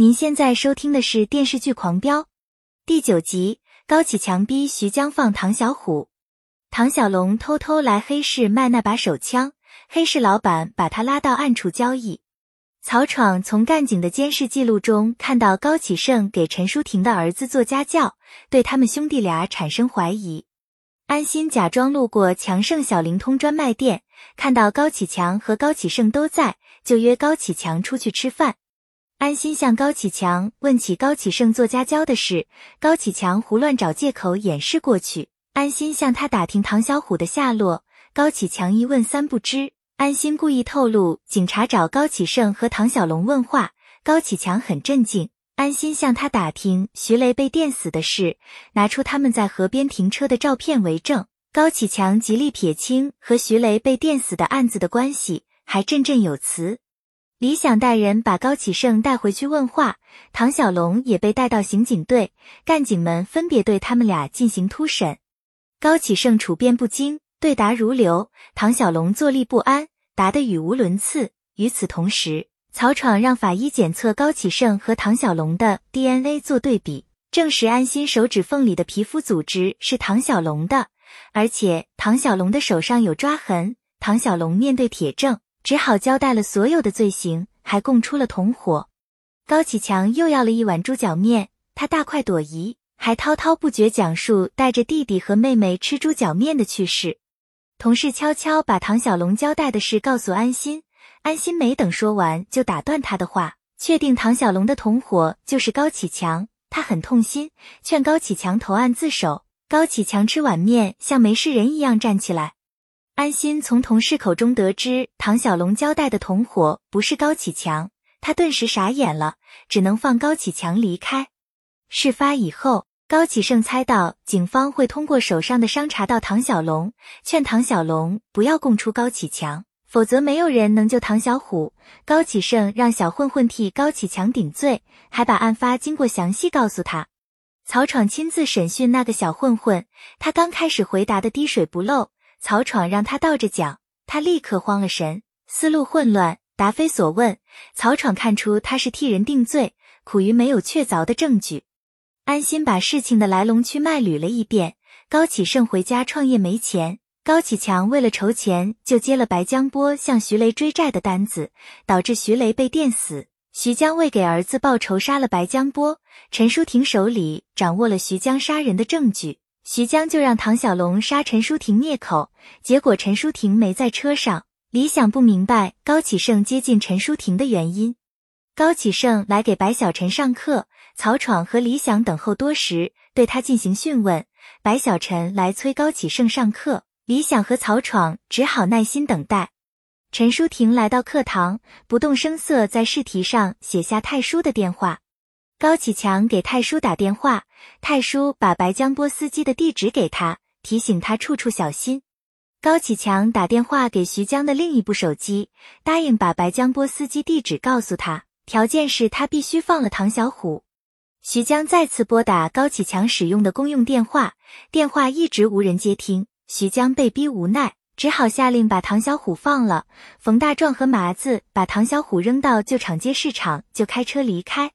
您现在收听的是电视剧《狂飙》第九集，高启强逼徐江放唐小虎。唐小龙偷偷来黑市卖那把手枪，黑市老板把他拉到暗处交易。曹闯从干警的监视记录中看到高启盛给陈淑婷的儿子做家教，对他们兄弟俩产生怀疑。安心假装路过强盛小灵通专卖店，看到高启强和高启盛都在，就约高启强出去吃饭。安心向高启强问起高启盛做家教的事，高启强胡乱找借口掩饰过去。安心向他打听唐小虎的下落，高启强一问三不知。安心故意透露警察找高启盛和唐小龙问话，高启强很镇静。安心向他打听徐雷被电死的事，拿出他们在河边停车的照片为证。高启强极力撇清和徐雷被电死的案子的关系，还振振有词。李想带人把高启盛带回去问话，唐小龙也被带到刑警队，干警们分别对他们俩进行突审。高启盛处变不惊，对答如流；唐小龙坐立不安，答得语无伦次。与此同时，曹闯让法医检测高启盛和唐小龙的 DNA 做对比，证实安心手指缝里的皮肤组织是唐小龙的，而且唐小龙的手上有抓痕。唐小龙面对铁证。只好交代了所有的罪行，还供出了同伙。高启强又要了一碗猪脚面，他大快朵颐，还滔滔不绝讲述带着弟弟和妹妹吃猪脚面的趣事。同事悄悄把唐小龙交代的事告诉安心，安心没等说完就打断他的话，确定唐小龙的同伙就是高启强。他很痛心，劝高启强投案自首。高启强吃碗面，像没事人一样站起来。安心从同事口中得知唐小龙交代的同伙不是高启强，他顿时傻眼了，只能放高启强离开。事发以后，高启盛猜到警方会通过手上的伤查到唐小龙，劝唐小龙不要供出高启强，否则没有人能救唐小虎。高启盛让小混混替高启强顶罪，还把案发经过详细告诉他。曹闯亲自审讯那个小混混，他刚开始回答的滴水不漏。曹闯让他倒着讲，他立刻慌了神，思路混乱，答非所问。曹闯看出他是替人定罪，苦于没有确凿的证据。安心把事情的来龙去脉捋了一遍。高启盛回家创业没钱，高启强为了筹钱，就接了白江波向徐雷追债的单子，导致徐雷被电死。徐江为给儿子报仇，杀了白江波。陈淑婷手里掌握了徐江杀人的证据。徐江就让唐小龙杀陈淑婷灭口，结果陈淑婷没在车上。李想不明白高启盛接近陈淑婷的原因。高启盛来给白小晨上课，曹闯和李想等候多时，对他进行讯问。白小晨来催高启盛上课，李想和曹闯只好耐心等待。陈淑婷来到课堂，不动声色在试题上写下太叔的电话。高启强给太叔打电话，太叔把白江波司机的地址给他，提醒他处处小心。高启强打电话给徐江的另一部手机，答应把白江波司机地址告诉他，条件是他必须放了唐小虎。徐江再次拨打高启强使用的公用电话，电话一直无人接听。徐江被逼无奈，只好下令把唐小虎放了。冯大壮和麻子把唐小虎扔到旧厂街市场，就开车离开。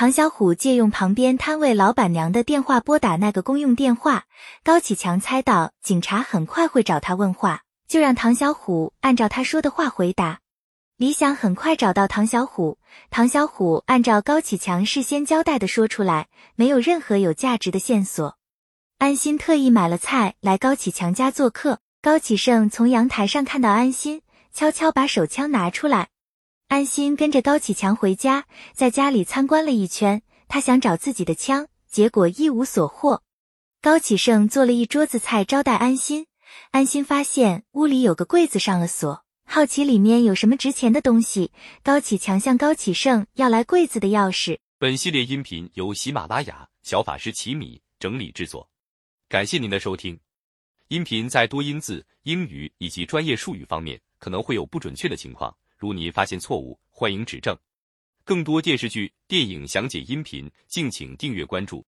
唐小虎借用旁边摊位老板娘的电话拨打那个公用电话。高启强猜到警察很快会找他问话，就让唐小虎按照他说的话回答。李想很快找到唐小虎，唐小虎按照高启强事先交代的说出来，没有任何有价值的线索。安心特意买了菜来高启强家做客。高启盛从阳台上看到安心，悄悄把手枪拿出来。安心跟着高启强回家，在家里参观了一圈。他想找自己的枪，结果一无所获。高启盛做了一桌子菜招待安心。安心发现屋里有个柜子上了锁，好奇里面有什么值钱的东西。高启强向高启盛要来柜子的钥匙。本系列音频由喜马拉雅小法师奇米整理制作，感谢您的收听。音频在多音字、英语以及专业术语方面可能会有不准确的情况。如您发现错误，欢迎指正。更多电视剧、电影详解音频，敬请订阅关注。